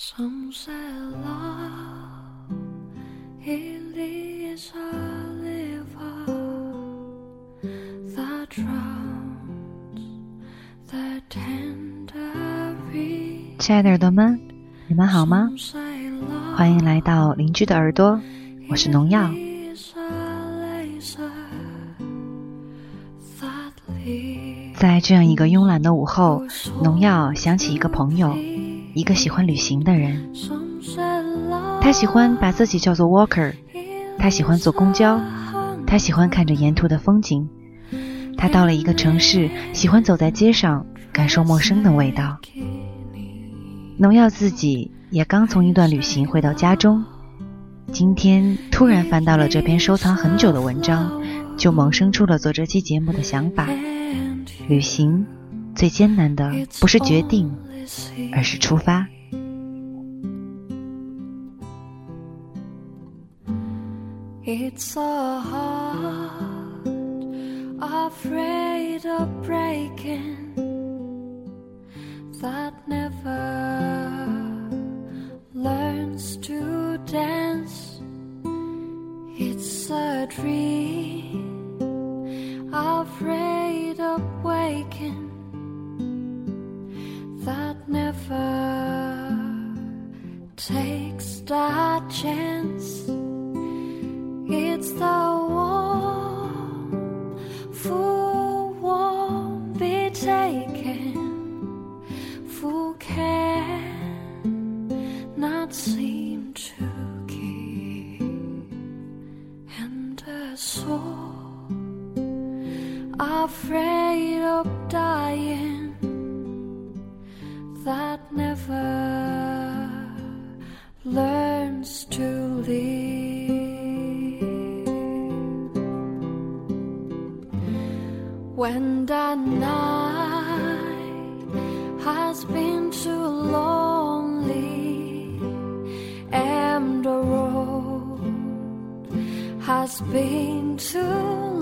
Some say love it is a river that drowns the tender reed. 亲爱的耳朵们，你们好吗？欢迎来到邻居的耳朵，我是农药。在这样一个慵懒的午后，农药想起一个朋友，一个喜欢旅行的人。他喜欢把自己叫做 walker，他喜欢坐公交，他喜欢看着沿途的风景。他到了一个城市，喜欢走在街上，感受陌生的味道。农药自己也刚从一段旅行回到家中，今天突然翻到了这篇收藏很久的文章，就萌生出了做这期节目的想法。旅行最艰难的不是决定，而是出发。It's a heart afraid of breaking that never takes that chance. It's the one who won't be taken, who can not seem to keep, and a soul afraid of dying that never learns to live. When the night has been too lonely and the road has been too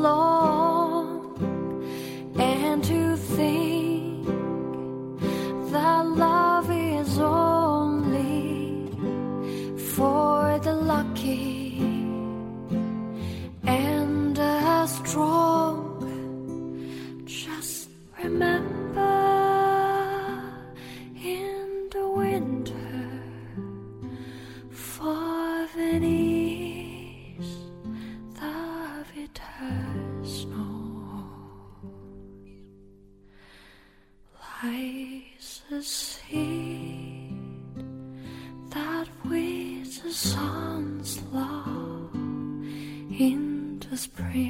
long, spring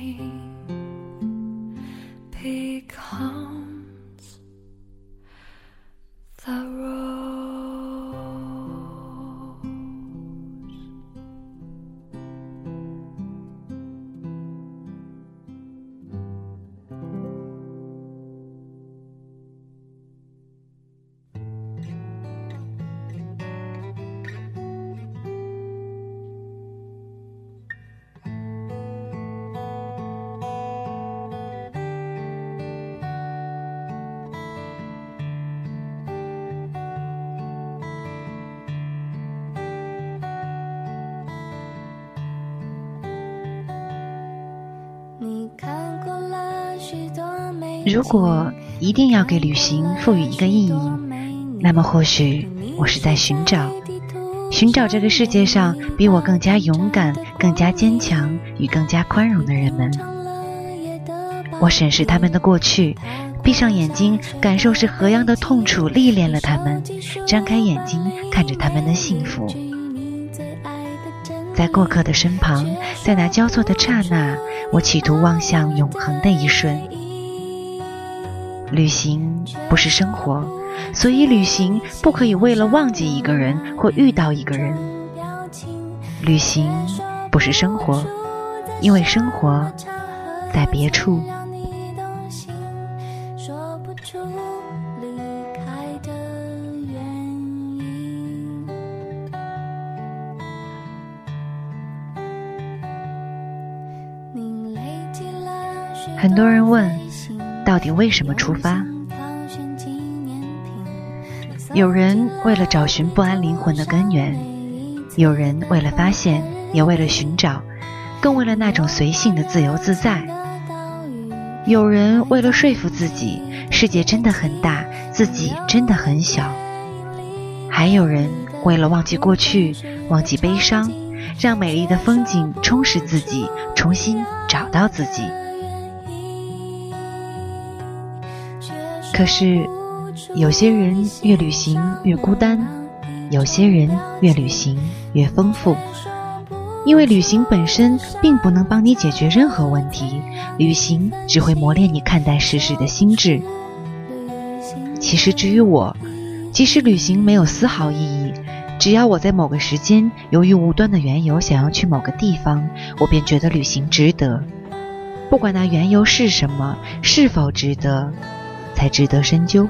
如果一定要给旅行赋予一个意义，那么或许我是在寻找，寻找这个世界上比我更加勇敢、更加坚强与更加宽容的人们。我审视他们的过去，闭上眼睛，感受是何样的痛楚历练了他们；张开眼睛，看着他们的幸福。在过客的身旁，在那交错的刹那，我企图望向永恒的一瞬。旅行不是生活，所以旅行不可以为了忘记一个人或遇到一个人。旅行不是生活，因为生活在别处。说不出离开的原因。你累积了许多很多人问到底为什么出发？有人为了找寻不安灵魂的根源，有人为了发现，也为了寻找，更为了那种随性的自由自在。有人为了说服自己，世界真的很大，自己真的很小。还有人为了忘记过去，忘记悲伤，让美丽的风景充实自己，重新找到自己。可是，有些人越旅行越孤单，有些人越旅行越丰富。因为旅行本身并不能帮你解决任何问题，旅行只会磨练你看待世事的心智。其实，至于我，即使旅行没有丝毫意义，只要我在某个时间由于无端的缘由想要去某个地方，我便觉得旅行值得。不管那缘由是什么，是否值得。才值得深究。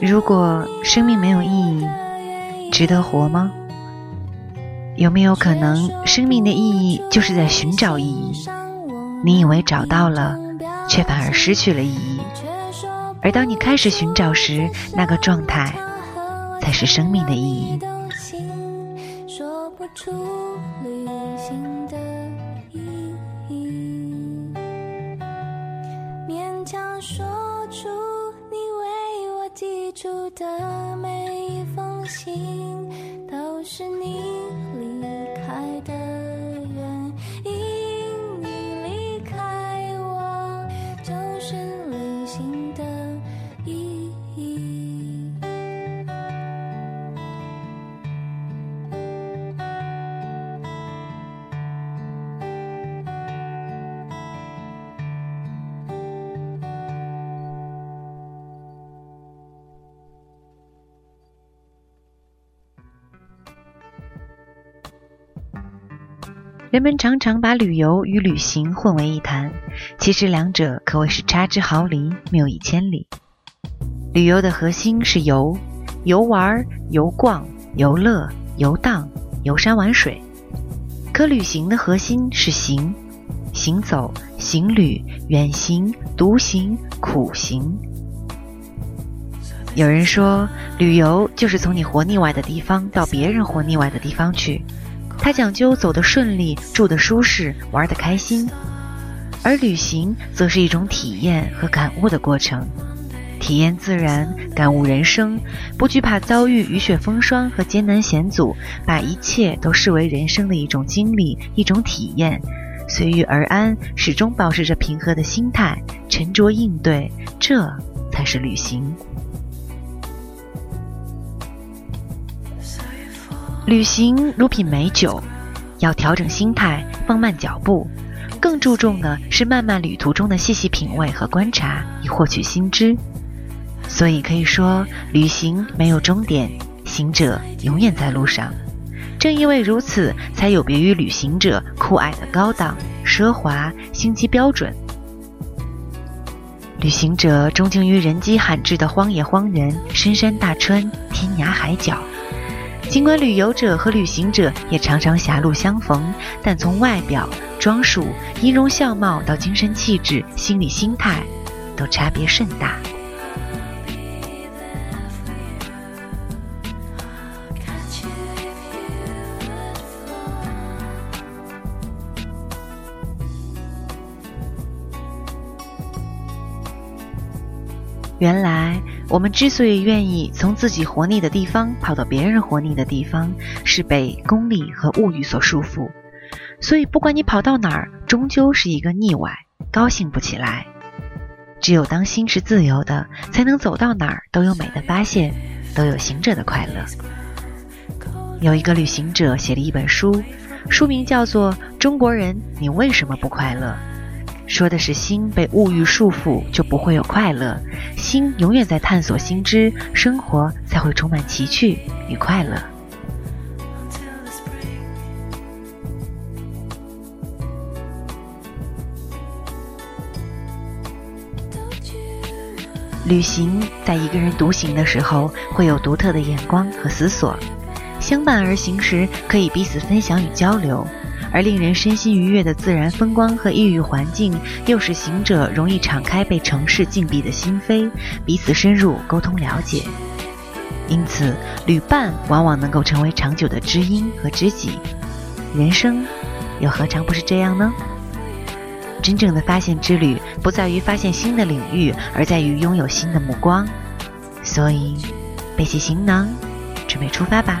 如果生命没有意义，值得活吗？有没有可能，生命的意义就是在寻找意义？你以为找到了，却反而失去了意义。而当你开始寻找时，那个状态才是生命的意义。勉强说出你为我寄出的人们常常把旅游与旅行混为一谈，其实两者可谓是差之毫厘，谬以千里。旅游的核心是游，游玩、游逛、游乐、游荡、游山玩水；可旅行的核心是行，行走、行旅、远行、独行、苦行。有人说，旅游就是从你活腻歪的地方到别人活腻歪的地方去。它讲究走得顺利、住得舒适、玩得开心，而旅行则是一种体验和感悟的过程，体验自然，感悟人生，不惧怕遭遇雨雪风霜和艰难险阻，把一切都视为人生的一种经历、一种体验，随遇而安，始终保持着平和的心态，沉着应对，这才是旅行。旅行如品美酒，要调整心态，放慢脚步，更注重的是漫漫旅途中的细细品味和观察，以获取新知。所以可以说，旅行没有终点，行者永远在路上。正因为如此，才有别于旅行者酷爱的高档、奢华、星级标准。旅行者钟情于人迹罕至的荒野荒原、深山大川、天涯海角。尽管旅游者和旅行者也常常狭路相逢，但从外表装束、音容笑貌到精神气质、心理心态，都差别甚大。原来。我们之所以愿意从自己活腻的地方跑到别人活腻的地方，是被功利和物欲所束缚。所以，不管你跑到哪儿，终究是一个腻歪，高兴不起来。只有当心是自由的，才能走到哪儿都有美的发现，都有行者的快乐。有一个旅行者写了一本书，书名叫做《中国人，你为什么不快乐》。说的是心被物欲束缚就不会有快乐。心永远在探索心知生活才会充满奇趣与快乐。旅行在一个人独行的时候会有独特的眼光和思索。相伴而行时可以彼此分享与交流。而令人身心愉悦的自然风光和异域环境，又使行者容易敞开被城市禁闭的心扉，彼此深入沟通了解。因此，旅伴往往能够成为长久的知音和知己。人生，又何尝不是这样呢？真正的发现之旅，不在于发现新的领域，而在于拥有新的目光。所以，背起行囊，准备出发吧。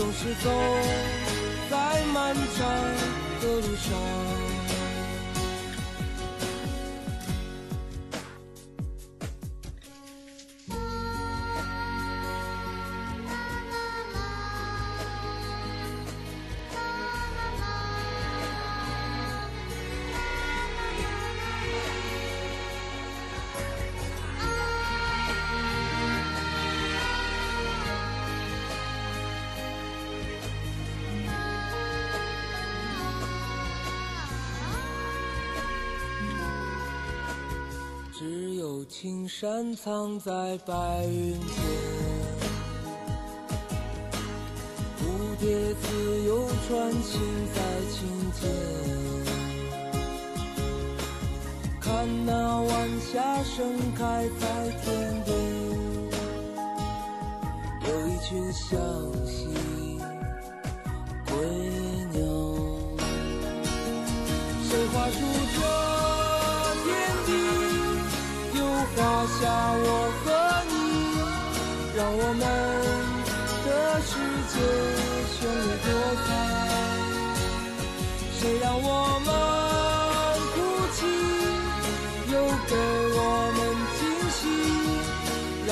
总是走在漫长的路上。青山藏在白云间，蝴蝶自由穿行在清涧，看那晚霞盛开在天边，有一群向西归鸟，谁画出